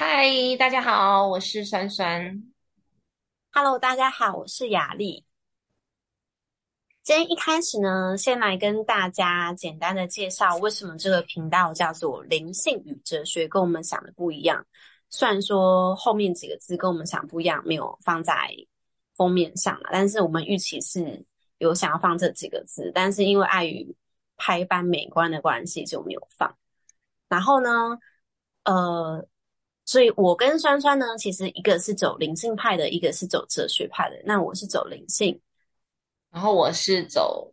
嗨，大家好，我是酸酸。Hello，大家好，我是雅丽。今天一开始呢，先来跟大家简单的介绍为什么这个频道叫做“灵性与哲学”，跟我们想的不一样。虽然说后面几个字跟我们想不一样，没有放在封面上了，但是我们预期是有想要放这几个字，但是因为碍于排版美观的关系，就没有放。然后呢，呃。所以，我跟酸酸呢，其实一个是走灵性派的，一个是走哲学派的。那我是走灵性，然后我是走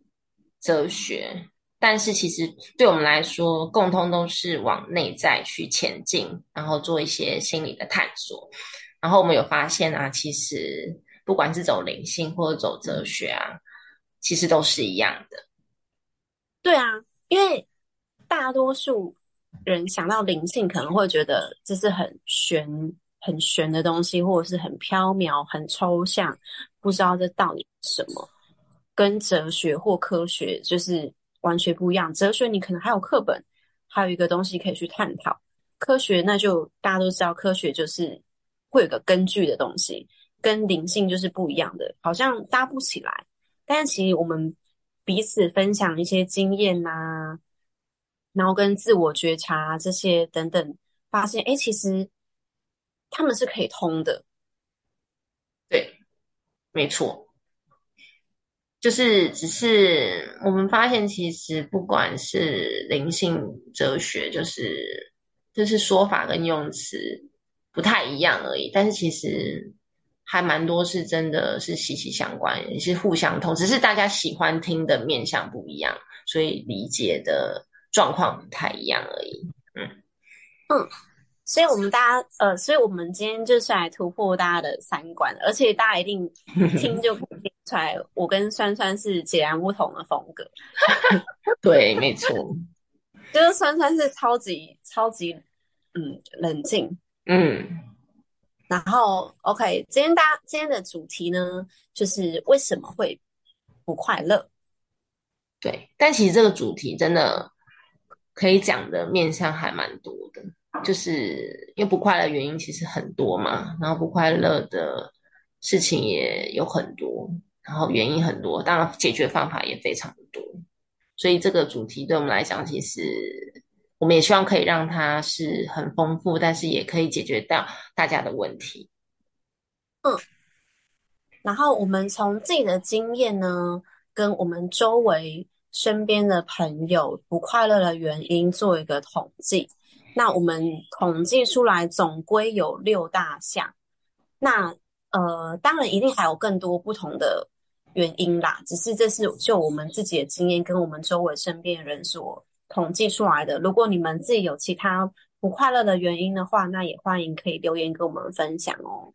哲学。但是，其实对我们来说，共通都是往内在去前进，然后做一些心理的探索。然后，我们有发现啊，其实不管是走灵性或者走哲学啊，其实都是一样的。对啊，因为大多数。人想到灵性，可能会觉得这是很玄、很玄的东西，或者是很飘渺、很抽象，不知道这到底什么。跟哲学或科学就是完全不一样。哲学你可能还有课本，还有一个东西可以去探讨。科学那就大家都知道，科学就是会有个根据的东西，跟灵性就是不一样的，好像搭不起来。但是其实我们彼此分享一些经验呐。然后跟自我觉察这些等等，发现哎，其实他们是可以通的。对，没错，就是只是我们发现，其实不管是灵性哲学，就是就是说法跟用词不太一样而已。但是其实还蛮多是真的是息息相关，也是互相通，只是大家喜欢听的面向不一样，所以理解的。状况不太一样而已，嗯嗯，所以我们大家呃，所以我们今天就是来突破大家的三观，而且大家一定听就听出来，我跟酸酸是截然不同的风格。对，没错，就是酸酸是超级超级嗯冷静，嗯，然后 OK，今天大家今天的主题呢，就是为什么会不快乐？对，但其实这个主题真的。可以讲的面向还蛮多的，就是因为不快乐原因其实很多嘛，然后不快乐的事情也有很多，然后原因很多，当然解决方法也非常的多，所以这个主题对我们来讲，其实我们也希望可以让它是很丰富，但是也可以解决到大家的问题。嗯，然后我们从自己的经验呢，跟我们周围。身边的朋友不快乐的原因做一个统计，那我们统计出来总归有六大项。那呃，当然一定还有更多不同的原因啦，只是这是就我们自己的经验跟我们周围身边人所统计出来的。如果你们自己有其他不快乐的原因的话，那也欢迎可以留言跟我们分享哦。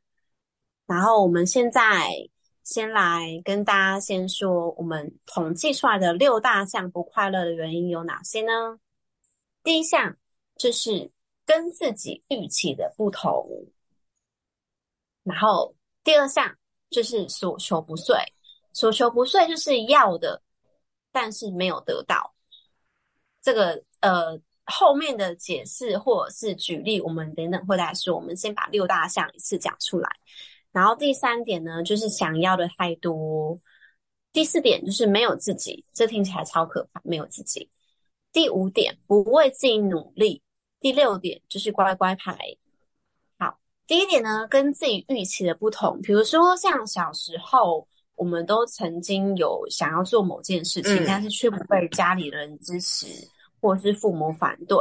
然后我们现在。先来跟大家先说，我们统计出来的六大项不快乐的原因有哪些呢？第一项就是跟自己预期的不同，然后第二项就是所求不遂，所求不遂就是要的，但是没有得到。这个呃后面的解释或者是举例，我们等等会来说。我们先把六大项一次讲出来。然后第三点呢，就是想要的太多；第四点就是没有自己，这听起来超可怕，没有自己。第五点不为自己努力；第六点就是乖乖牌。好，第一点呢，跟自己预期的不同。比如说，像小时候，我们都曾经有想要做某件事情，但是却不被家里人支持，或是父母反对，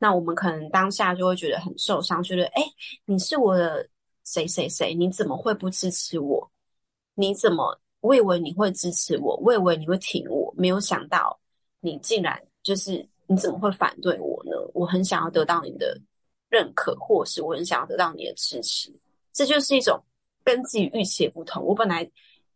那我们可能当下就会觉得很受伤，觉得哎，你是我的。谁谁谁？你怎么会不支持我？你怎么？我以为你会支持我，我以为你会挺我，没有想到你竟然就是你怎么会反对我呢？我很想要得到你的认可，或是我很想要得到你的支持，这就是一种跟自己预期不同。我本来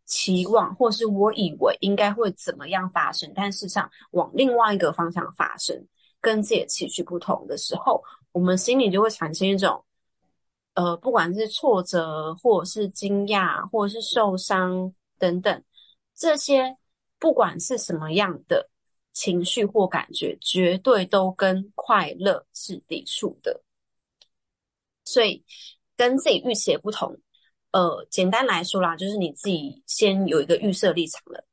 期望，或是我以为应该会怎么样发生，但事实上往另外一个方向发生，跟自己的期许不同的时候，我们心里就会产生一种。呃，不管是挫折，或者是惊讶，或者是受伤等等，这些不管是什么样的情绪或感觉，绝对都跟快乐是抵触的。所以跟自己预期的不同。呃，简单来说啦，就是你自己先有一个预设立场了，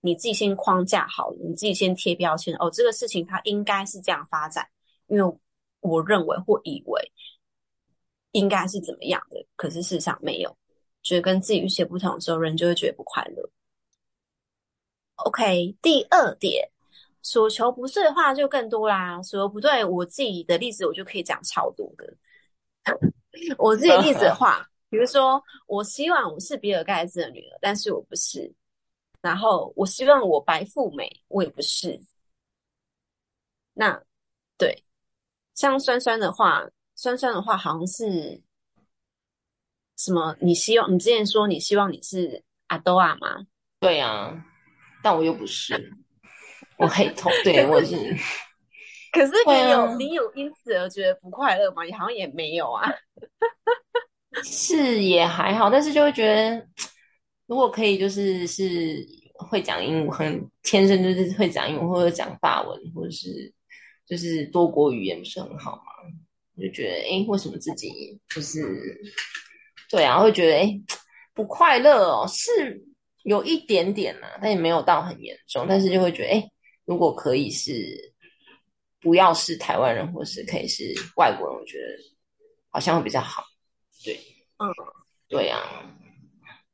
你自己先框架好了，你自己先贴标签哦，这个事情它应该是这样发展，因为我认为或以为应该是怎么样的，可是事实上没有，觉得跟自己预期不同的时候，人就会觉得不快乐。OK，第二点，所求不遂的话就更多啦，所求不对，我自己的例子我就可以讲超多的，我自己例子的话。比如说，我希望我是比尔盖茨的女儿，但是我不是。然后，我希望我白富美，我也不是。那对，像酸酸的话，酸酸的话好像是什么？你希望你之前说你希望你是阿多亚吗？对啊，但我又不是，我黑头，对我是。可是你有你有因此而觉得不快乐吗？你好像也没有啊。是也还好，但是就会觉得，如果可以，就是是会讲英文，天生就是会讲英文或者讲法文，或者是就是多国语言，不是很好吗？就觉得，哎，为什么自己就是对啊？会觉得，哎，不快乐哦，是有一点点呢，但也没有到很严重，但是就会觉得，哎，如果可以是不要是台湾人，或是可以是外国人，我觉得好像会比较好。对，嗯，对呀。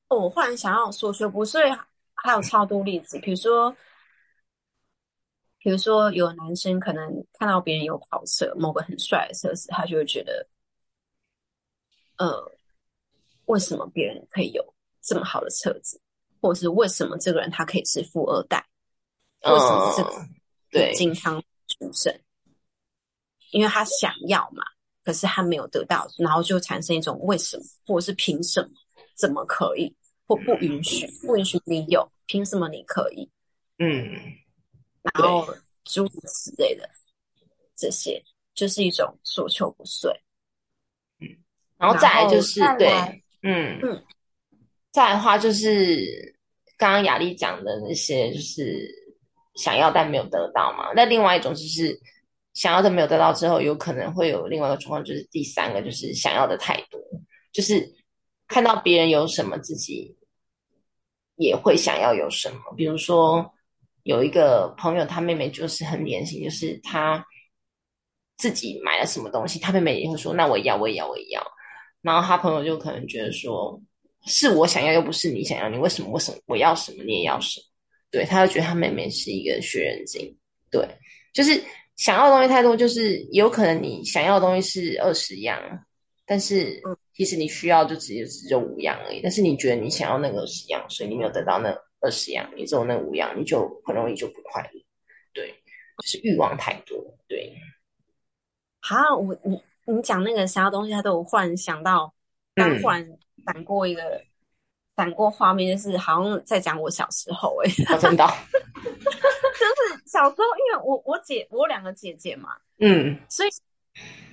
我忽然想要说，学不是还有超多例子，比如说，比如说有男生可能看到别人有跑车，某个很帅的车子，他就会觉得，呃，为什么别人可以有这么好的车子，或者是为什么这个人他可以是富二代？为什么这个对金汤出身？因为他想要嘛。可是他没有得到，然后就产生一种为什么，或者是凭什么，怎么可以，或不允许，不允许你有，凭什么你可以？嗯，然后诸如此类的，这些就是一种所求不遂。嗯，然后再来就是对，嗯嗯，再来的话就是刚刚雅丽讲的那些，就是想要但没有得到嘛。那另外一种就是。想要的没有得到之后，有可能会有另外一个状况，就是第三个就是想要的太多，就是看到别人有什么，自己也会想要有什么。比如说有一个朋友，他妹妹就是很典型，就是他自己买了什么东西，他妹妹也会说：“那我也要，我也要，我也要。”然后他朋友就可能觉得说：“是我想要，又不是你想要，你为什么？为什么我要什么，你也要什么？”对，他就觉得他妹妹是一个学人精，对，就是。想要的东西太多，就是有可能你想要的东西是二十样，但是其实你需要就只有只有五样而已。但是你觉得你想要那个二十样，所以你没有得到那二十样，你只有那五样，你就很容易就不快乐。对，就是欲望太多。对，好，我你你讲那个其他东西，他都忽然想到，刚忽然闪过一个闪过画面，就是好像在讲我小时候哎，真的。就是小时候，因为我我姐我两个姐姐嘛，嗯，所以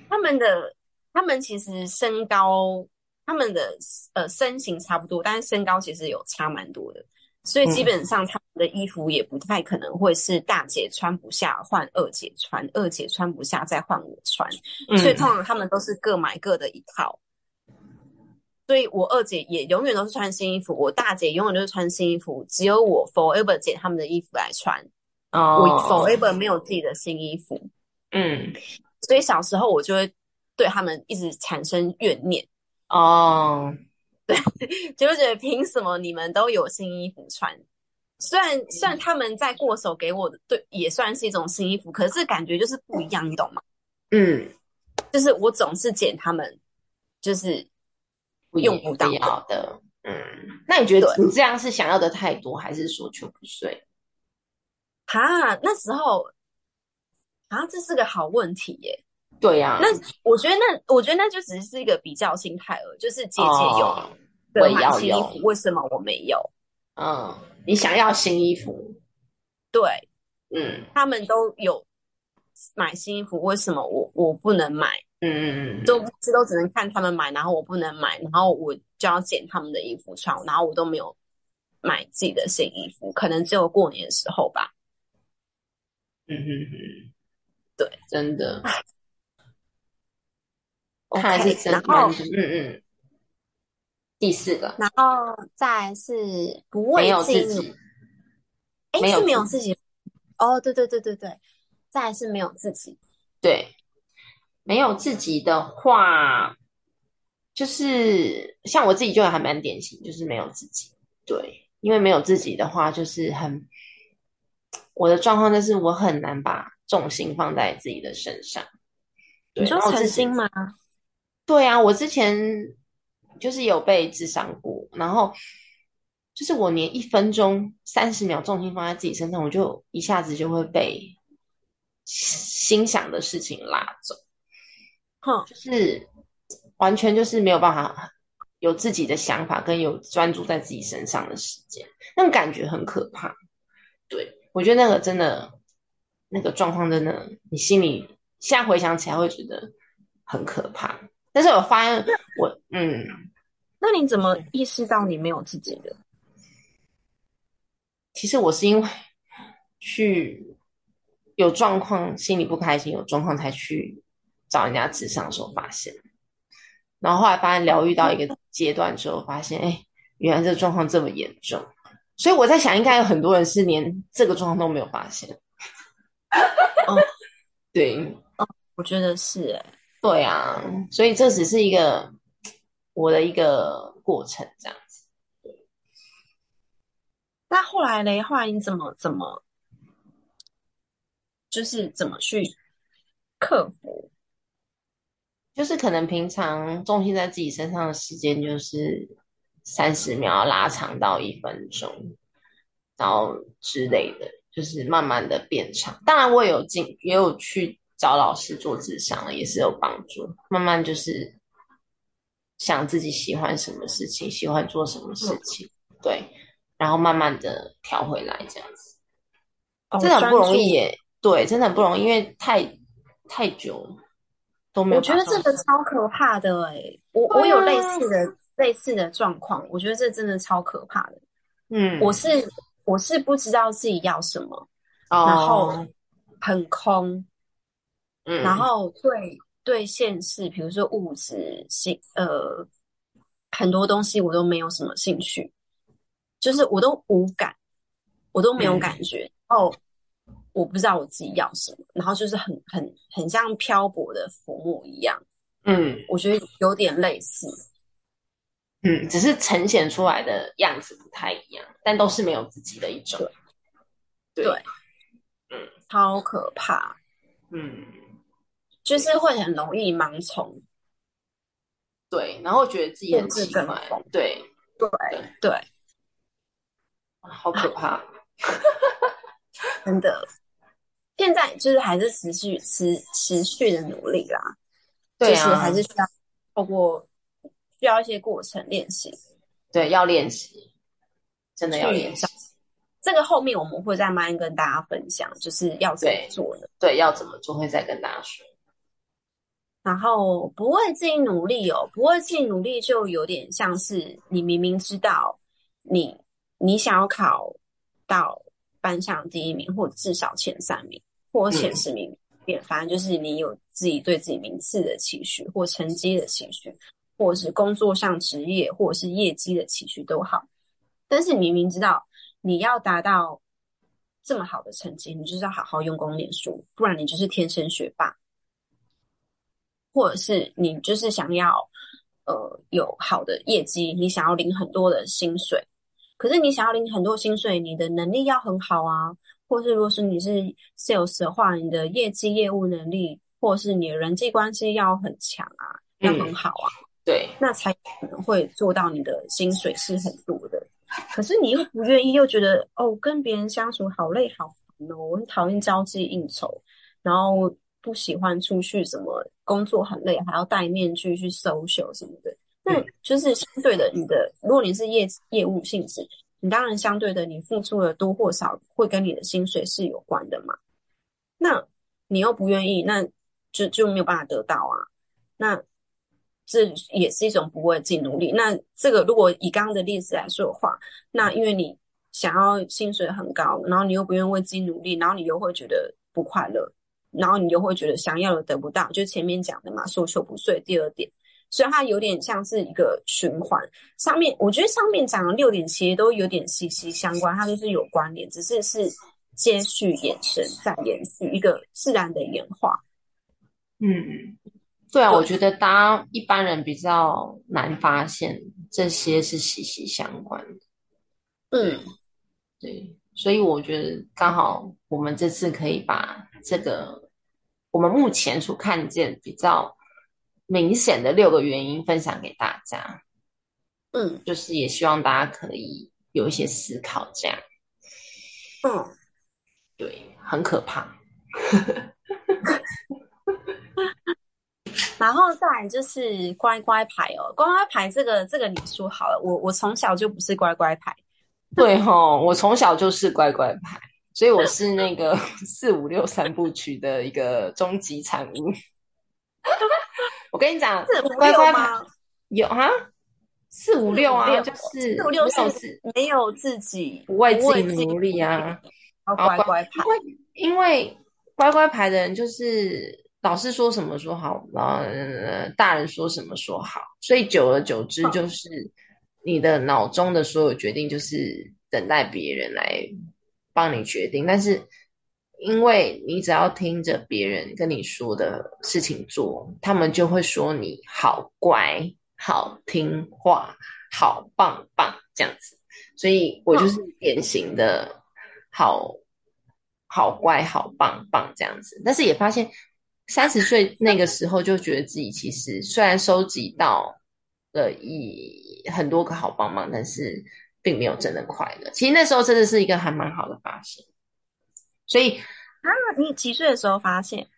他们的他们其实身高，他们的呃身形差不多，但是身高其实有差蛮多的，所以基本上他们的衣服也不太可能会是大姐穿不下换二姐穿，二姐穿不下再换我穿，所以通常他们都是各买各的一套。所以我二姐也永远都是穿新衣服，我大姐永远都是穿新衣服，只有我 forever 姐他们的衣服来穿。哦，我 forever 没有自己的新衣服。嗯，所以小时候我就会对他们一直产生怨念。哦，对，就会觉得凭什么你们都有新衣服穿？虽然虽然他们在过手给我的，对，也算是一种新衣服，可是感觉就是不一样，你懂吗？嗯，就是我总是捡他们，就是。用不到的，嗯，那你觉得你这样是想要的太多，还是说求不遂？哈，那时候啊，这是个好问题耶。对呀，那我觉得那我觉得那就只是一个比较心态而已，就是姐姐有我要新衣服，为什么我没有？嗯，你想要新衣服，对，嗯，他们都有买新衣服，为什么我我不能买？嗯嗯嗯，都这都只能看他们买，然后我不能买，然后我就要捡他们的衣服穿，然后我都没有买自己的新衣服，可能只有过年的时候吧。嗯哼哼，对，真的。看来是 OK，真然后蛮嗯嗯。第四个，然后再是不没为有自自己，己，哎，没有是没有自自己。哦，对对对对对，再来是没有自己。对，没有自己的话，就是像我自己就还蛮典型，就是没有自己。对，因为没有自己的话，就是很我的状况就是我很难把重心放在自己的身上。对，你说然后之前曾经吗？对啊，我之前就是有被智商过，然后就是我连一分钟、三十秒重心放在自己身上，我就一下子就会被心想的事情拉走，哼，就是完全就是没有办法有自己的想法跟有专注在自己身上的时间，那种感觉很可怕。对，我觉得那个真的那个状况真的，你心里现在回想起来会觉得很可怕。但是我发现我嗯，那你怎么意识到你没有自己的？其实我是因为去有状况，心里不开心，有状况才去找人家智商的时候发现，然后后来发现疗愈到一个阶段之后，发现哎，原来这个状况这么严重，所以我在想，应该有很多人是连这个状况都没有发现。哦，对。我觉得是。哎、对啊，所以这只是一个我的一个过程，这样子。那后来嘞，后来你怎么怎么，就是怎么去克服？就是可能平常重心在自己身上的时间就是三十秒拉长到一分钟，然后之类的，就是慢慢的变长。当然，我也有进，也有去找老师做智商了，也是有帮助。慢慢就是想自己喜欢什么事情，喜欢做什么事情，对，然后慢慢的调回来，这样子。哦，真的很不容易耶，对，真的很不容易，因为太太久都没有我觉得这个超可怕的哎、我啊我有类似的类似的状况，我觉得这真的超可怕的。嗯，我是我是不知道自己要什么，哦，然后很空，嗯，然后对对现实，比如说物质性呃很多东西我都没有什么兴趣，就是我都无感，我都没有嗯。感觉。哦，我不知道我自己要什么，然后就是很很很像漂泊的浮木一样，嗯。我觉得有点类似。嗯，只是呈现出来的样子不太一样，但都是没有自己的一种，对。对。超可怕，嗯，就是会很容易盲从。对，然后觉得自己很奇怪，对，对对，好可怕，真的，现在就是还是持续持持续的努力啦，就是还是需要透过需要一些过程练习。对，要练习，真的要练习，这个后面我们会再慢慢跟大家分享，就是要怎么做的？对，要怎么做会再跟大家说，然后不为自己努力哦，不为自己努力就有点像是你明明知道你你想要考到班上第一名，或者至少前三名，或前十名，也反正就是你有自己对自己名次的期许，或成绩的期许，或者是工作上职业或者是业绩的期许都好。但是你明明知道你要达到这么好的成绩，你就是要好好用功念书，不然你就是天生学霸。或者是你就是想要呃有好的业绩，你想要领很多的薪水，可是你想要领很多薪水，你的能力要很好啊，或是如果是你是 sales 的话，你的业绩业务能力，或者是你的人际关系要很强啊，要很好啊，对，那才可能会做到你的薪水是很多的。可是你又不愿意，又觉得哦，跟别人相处好累好烦哦，我很讨厌交际应酬，然后不喜欢出去什么工作很累，还要戴面具去 social 什么的。那就是相对的，你的如果你是业业务性质，你当然相对的你付出的多或少会跟你的薪水是有关的嘛。那你又不愿意，那就就没有办法得到啊。那这也是一种不为自己努力。那这个如果以刚刚的例子来说的话，那因为你想要薪水很高，然后你又不愿意为自己努力，然后你又会觉得不快乐，然后你就会觉得想要的得不到，就前面讲的嘛，所求不遂。第二点，所以它有点像是一个循环。上面我觉得上面讲的六点其实都有点息息相关，它都是有关联，只是是接续延伸再延续一个自然的演化。嗯，对啊，我觉得大家一般人比较难发现这些是息息相关的。嗯，对，所以我觉得刚好我们这次可以把这个我们目前所看见比较明显的六个原因分享给大家。嗯，就是也希望大家可以有一些思考，这样。嗯，对，很可怕。然后再来就是乖乖牌哦，乖乖牌这个这个你说好了，我我从小就不是乖乖牌。对吼，我从小就是乖乖牌，所以我是那个 四五六三部曲的一个终极产物。我跟你讲，乖乖牌有啊，四五六啊，就是四五六是没有自己不为自己努力啊，乖乖牌，因为因为乖乖牌的人就是老师说什么说好，然后大人说什么说好，所以久而久之就是。你的脑中的所有决定就是等待别人来帮你决定，但是因为你只要听着别人跟你说的事情做，他们就会说你好乖、好听话、好棒棒这样子，所以我就是典型的好好乖、好棒棒这样子。但是也发现三十岁那个时候就觉得自己其实虽然收集到了一。很多个好帮忙，但是并没有真的快乐。其实那时候真的是一个还蛮好的发现。所以啊，你几岁的时候发现？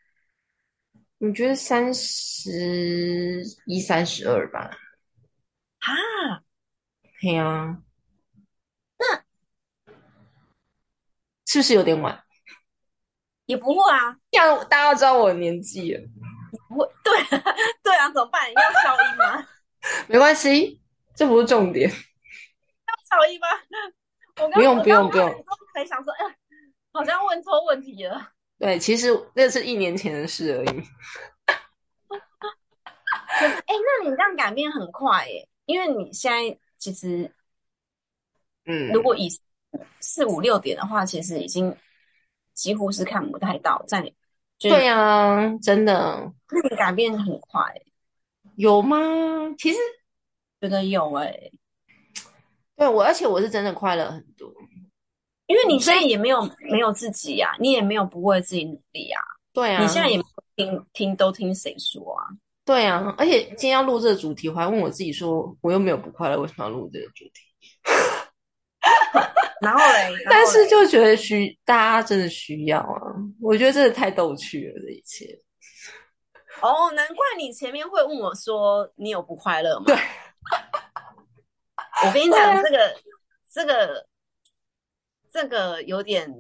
你觉得三十一、三十二吧？啊，对啊。那是不是有点晚？也不会啊，这样大家都知道我的年纪了。不会，对对啊，怎么办？要消音吗？没关系。这不是重点，要小一吗？我不用不用不用，才想说，哎，好像问错问题了。对，其实那是一年前的事而已。可是，哎，那你这样改变很快耶，因为你现在其实，嗯，如果以四五六点的话，其实已经几乎是看不太到在。对啊，真的，那你改变很快，有吗？其实。觉得有哎，对我，而且我是真的快乐很多，因为你现在也没有没有自己呀，你也没有不为自己努力啊，对啊，你现在也听听都听谁说啊？对啊，而且今天要录这个主题，我还问我自己说，我又没有不快乐，为什么要录这个主题？然后嘞，但是就觉得需大家真的需要啊，我觉得真的太逗趣了，这一切。哦，难怪你前面会问我说，你有不快乐吗？对。我跟你讲，这个、这个、这个有点，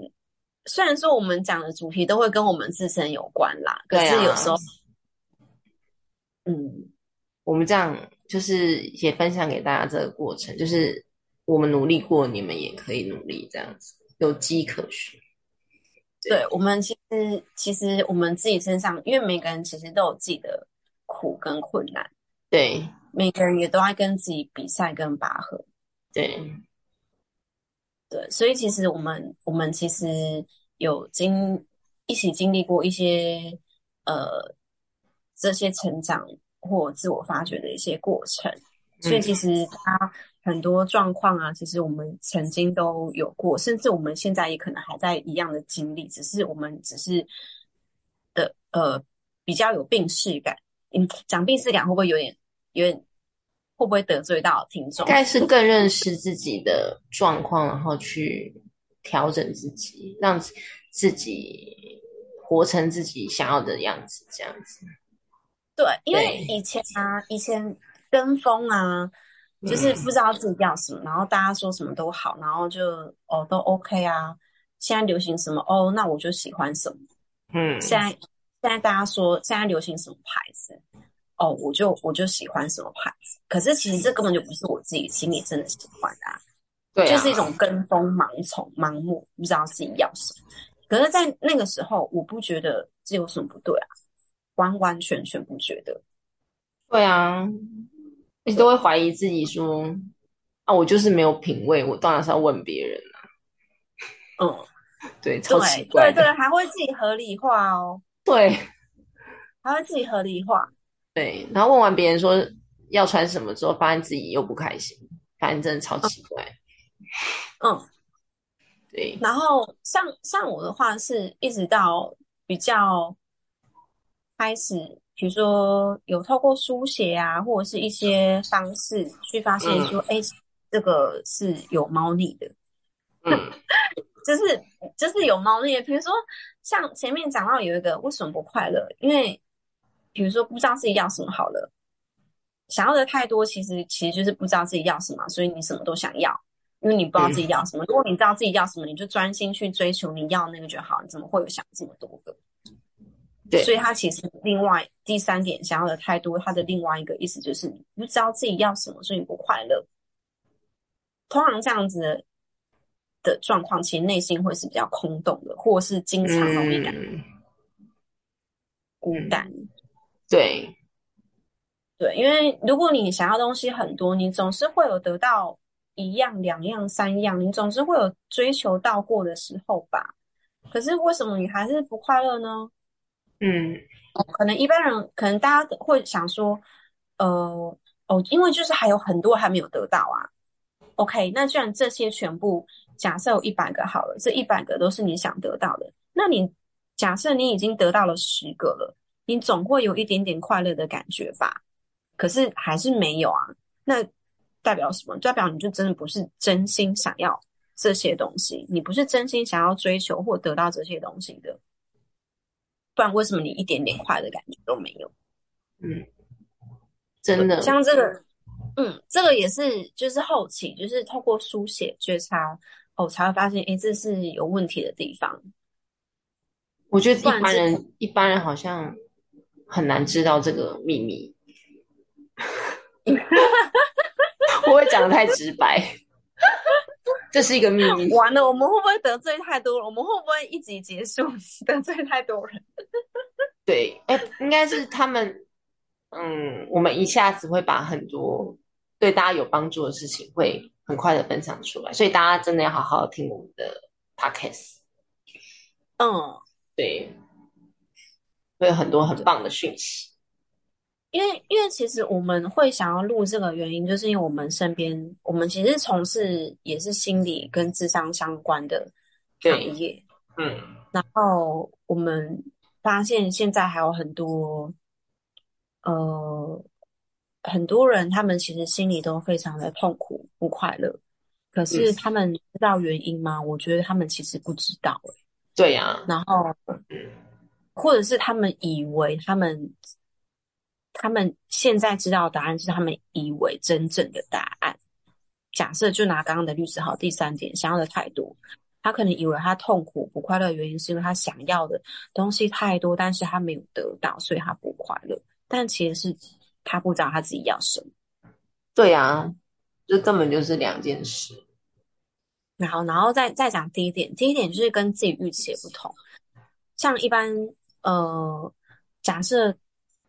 虽然说我们讲的主题都会跟我们自身有关啦，可是有时候，嗯，我们这样就是也分享给大家这个过程，就是我们努力过，你们也可以努力，这样子有迹可循。对我们其实，其实我们自己身上，因为每个人其实都有自己的苦跟困难，对。每个人也都在跟自己比赛跟拔河，对，对，所以其实我们我们其实有经一起经历过一些呃这些成长或自我发掘的一些过程，所以其实他很多状况啊，其实我们曾经都有过，甚至我们现在也可能还在一样的经历，只是我们只是的呃比较有病视感，嗯，讲病视感会不会有点？有点会不会得罪到听众？应该是更认识自己的状况，然后去调整自己，让自己活成自己想要的样子，这样子。对，因为以前啊，以前跟风啊，就是不知道自己要什么，然后大家说什么都好，然后就哦都 OK 啊。现在流行什么哦，那我就喜欢什么。嗯，现在现在大家说现在流行什么牌子？哦，我就我就喜欢什么牌子，可是其实这根本就不是我自己心里真的喜欢的，对，就是一种跟风盲从、盲目，不知道自己要什么。可是，在那个时候，我不觉得这有什么不对啊，完完全全不觉得。对啊，你都会怀疑自己说，啊，我就是没有品味，我当然是要问别人啊。嗯，对，超奇怪对对，还会自己合理化哦。对，还会自己合理化。对，然后问完别人说要穿什么之后，发现自己又不开心，反正真的超奇怪。嗯，对。然后像像我的话，是一直到比较开始，比如说有透过书写啊，或者是一些方式去发现说，哎，这个是有猫腻的。嗯，就是就是有猫腻。比如说像前面讲到有一个为什么不快乐，因为比如说不知道自己要什么好了，想要的太多，其实其实就是不知道自己要什么，所以你什么都想要，因为你不知道自己要什么。如果你知道自己要什么，你就专心去追求你要那个就好，你怎么会有想这么多个？对，所以他其实另外第三点想要的太多，他的另外一个意思就是你不知道自己要什么，所以你不快乐。通常这样子的状况，其实内心会是比较空洞的，或是经常容易感孤单。对，对，因为如果你想要东西很多，你总是会有得到一样、两样、三样，你总是会有追求到过的时候吧。可是为什么你还是不快乐呢？嗯，可能一般人，可能大家会想说，呃，哦，因为就是还有很多还没有得到啊。OK，那既然这些全部假设有一百个好了，这一百个都是你想得到的，那你假设你已经得到了十个了。你总会有一点点快乐的感觉吧，可是还是没有啊。那代表什么？代表你就真的不是真心想要这些东西，你不是真心想要追求或得到这些东西的。不然为什么你一点点快的感觉都没有？嗯，真的。像这个，嗯，这个也是，就是后期就是透过书写觉察，哦，才会发现，哎，这是有问题的地方。我觉得一般人，一般人好像。很难知道这个秘密，不会讲的太直白。这是一个秘密。完了，我们会不会得罪太多人？我们会不会一集结束 得罪太多人？对，哎，应该是他们。嗯，我们一下子会把很多对大家有帮助的事情，会很快的分享出来。所以大家真的要好好听我们的 podcast。嗯，对。会有很多很棒的讯息，因为因为其实我们会想要录这个原因，就是因为我们身边我们其实从事也是心理跟智商相关的行业，嗯，然后我们发现现在还有很多呃很多人，他们其实心里都非常的痛苦不快乐，可是他们知道原因吗？我觉得他们其实不知道，对呀，然后嗯。或者是他们以为他们，他们现在知道答案是他们以为真正的答案。假设就拿刚刚的律师好，第三点想要的太多，他可能以为他痛苦不快乐的原因是因为他想要的东西太多，但是他没有得到，所以他不快乐。但其实是他不知道他自己要什么。对啊，这根本就是两件事。然后，然后再再讲第一点，第一点就是跟自己预期不同，像一般。呃，假设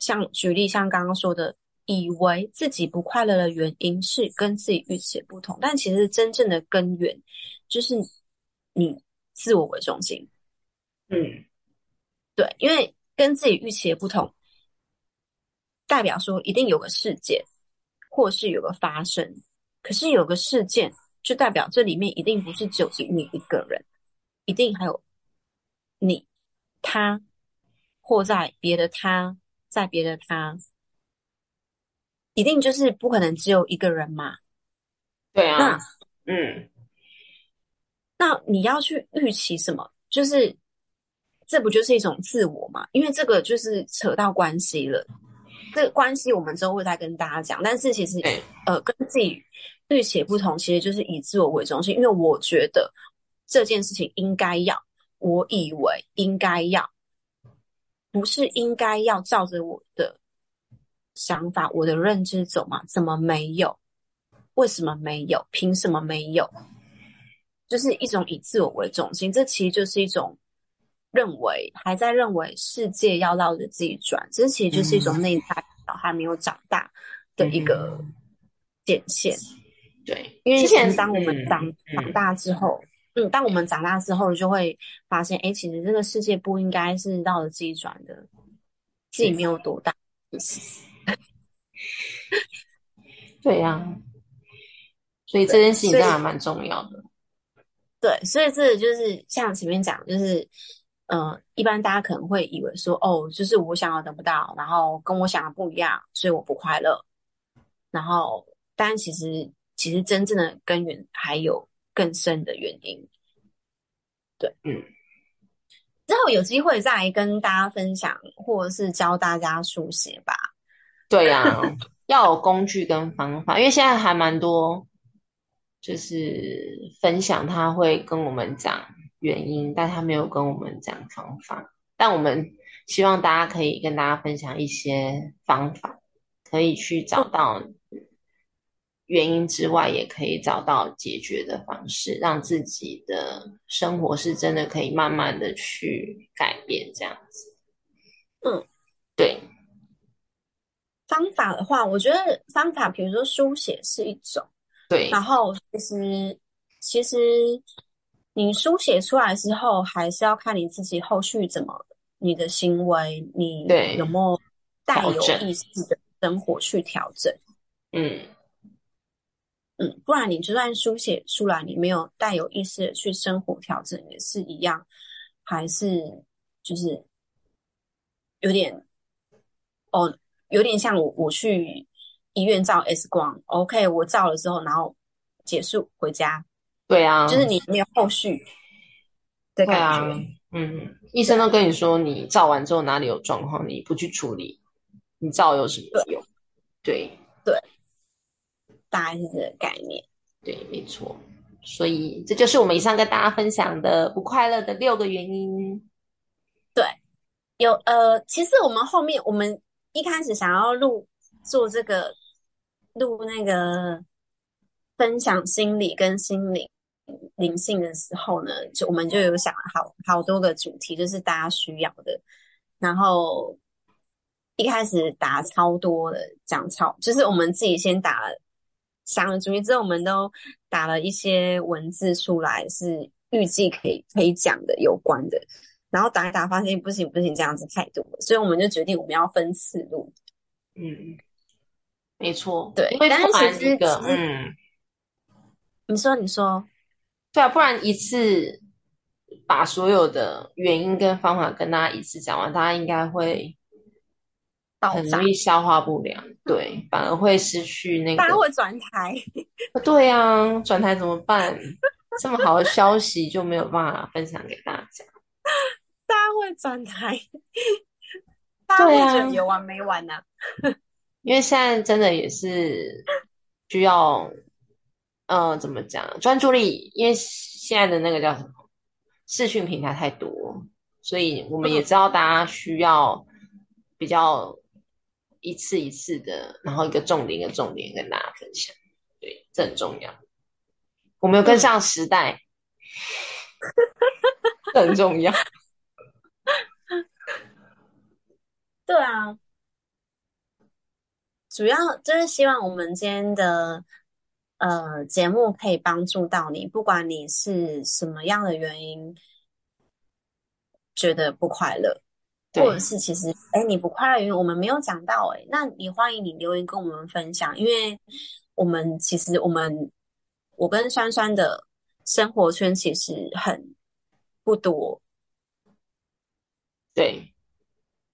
像举例，像刚刚说的，以为自己不快乐的原因是跟自己预期不同，但其实真正的根源就是你自我为中心。嗯，对，因为跟自己预期的不同，代表说一定有个事件，或是有个发生。可是有个事件，就代表这里面一定不是只有你一个人，一定还有你他。或在别的他，在别的他，一定就是不可能只有一个人嘛？对啊。那嗯，那你要去预期什么？就是这不就是一种自我嘛？因为这个就是扯到关系了。这个关系我们之后会再跟大家讲。但是其实，呃，跟自己预期不同，其实就是以自我为中心。因为我觉得这件事情应该要，我以为应该要。不是应该要照着我的想法、我的认知走吗？怎么没有？为什么没有？凭什么没有？就是一种以自我为中心，这其实就是一种认为还在认为世界要绕着自己转，这其实就是一种内在小孩没有长大的一个显现。对，因为之前当我们长、长大之后，嗯，当我们长大之后，就会发现，哎，其实这个世界不应该是绕着自己转的，自己没有多大意思。对呀、所以这件事情真的还蛮重要的。对，所以这个就是像前面讲，就是呃，一般大家可能会以为说，哦，就是我想要得不到，然后跟我想的不一样，所以我不快乐。然后，但其实其实真正的根源还有更深的原因。对，嗯，之后有机会再跟大家分享，或者是教大家书写吧。对呀、要有工具跟方法，因为现在还蛮多，就是分享他会跟我们讲原因，但他没有跟我们讲方法。但我们希望大家可以跟大家分享一些方法，可以去找到原因之外，也可以找到解决的方式，让自己的生活是真的可以慢慢的去改变，这样子。嗯，对，方法的话，我觉得方法，比如说书写是一种。对，然后其实其实你书写出来之后，还是要看你自己后续怎么你的行为，你对有没有带有意识的生活去调整。嗯，嗯，不然你就算书写出来，你没有带有意识的去生活调整，也是一样，还是就是有点哦，有点像我我去医院照 X 光，OK，我照了之后，然后结束回家，对啊，就是你没有后续的感对啊觉。，嗯，医生都跟你说，你照完之后哪里有状况，你不去处理，你照有什么用？对对大概是这个概念。对，没错。所以这就是我们以上跟大家分享的不快乐的六个原因。对有呃，其实我们后面我们一开始想要录做这个录那个分享心理跟心理灵性的时候呢，就我们就有想好好多个主题，就是大家需要的。然后一开始打超多的，讲超，就是我们自己先打了想了主意之后，我们都打了一些文字出来，是预计可以可以讲的有关的。然后打一打，发现不行不行，这样子太多了，所以我们就决定我们要分次录。嗯，没错。对因为不但是然一个，其实其实嗯，你说，你说，对啊，不然一次把所有的原因跟方法跟大家一次讲完，大家应该会很容易消化不良，对，反而会失去那个。大家会转台，对啊，转台怎么办？这么好的消息就没有办法分享给大家。大家会转台，大家会对啊觉得有完没完呢、因为现在真的也是需要，呃，怎么讲，专注力，因为现在的那个叫什么，视讯平台太多，所以我们也知道大家需要比较一次一次的，然后一个重点一个重点跟大家分享，对，这很重要。我们有跟上时代，这很重要。对啊，主要就是希望我们今天的呃节目可以帮助到你，不管你是什么样的原因觉得不快乐，或者是其实哎你不快乐的原因我们没有讲到哎，那你欢迎你留言跟我们分享，因为我们其实我们我跟酸酸的生活圈其实很不多，对，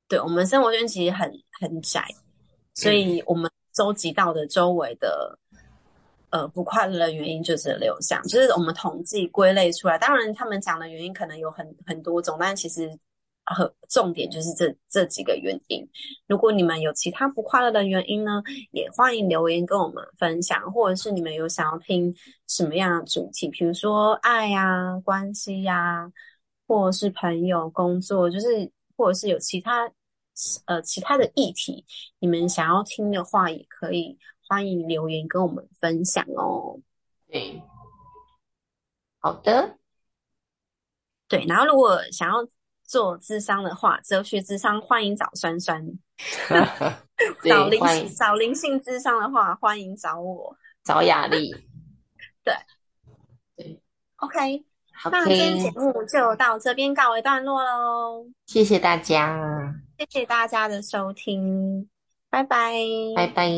对，我们生活圈其实很很窄，所以我们收集到的周围的呃不快乐的原因就是六项，就是我们统计归类出来。当然，他们讲的原因可能有很很多种，但其实很重点就是这这几个原因。如果你们有其他不快乐的原因呢，也欢迎留言跟我们分享，或者是你们有想要听什么样的主题，比如说爱呀、关系呀、或者是朋友、工作，就是或者是有其他呃其他的议题，你们想要听的话，也可以欢迎留言跟我们分享哦。对，好的，对，然后如果想要做智商的话，哲学智商欢迎找酸酸；对找灵性找灵性智商的话，欢迎找我。找雅丽。对对 OK，那今天节目就到这边告一段落喽，谢谢大家，谢谢大家的收听，拜拜。拜拜。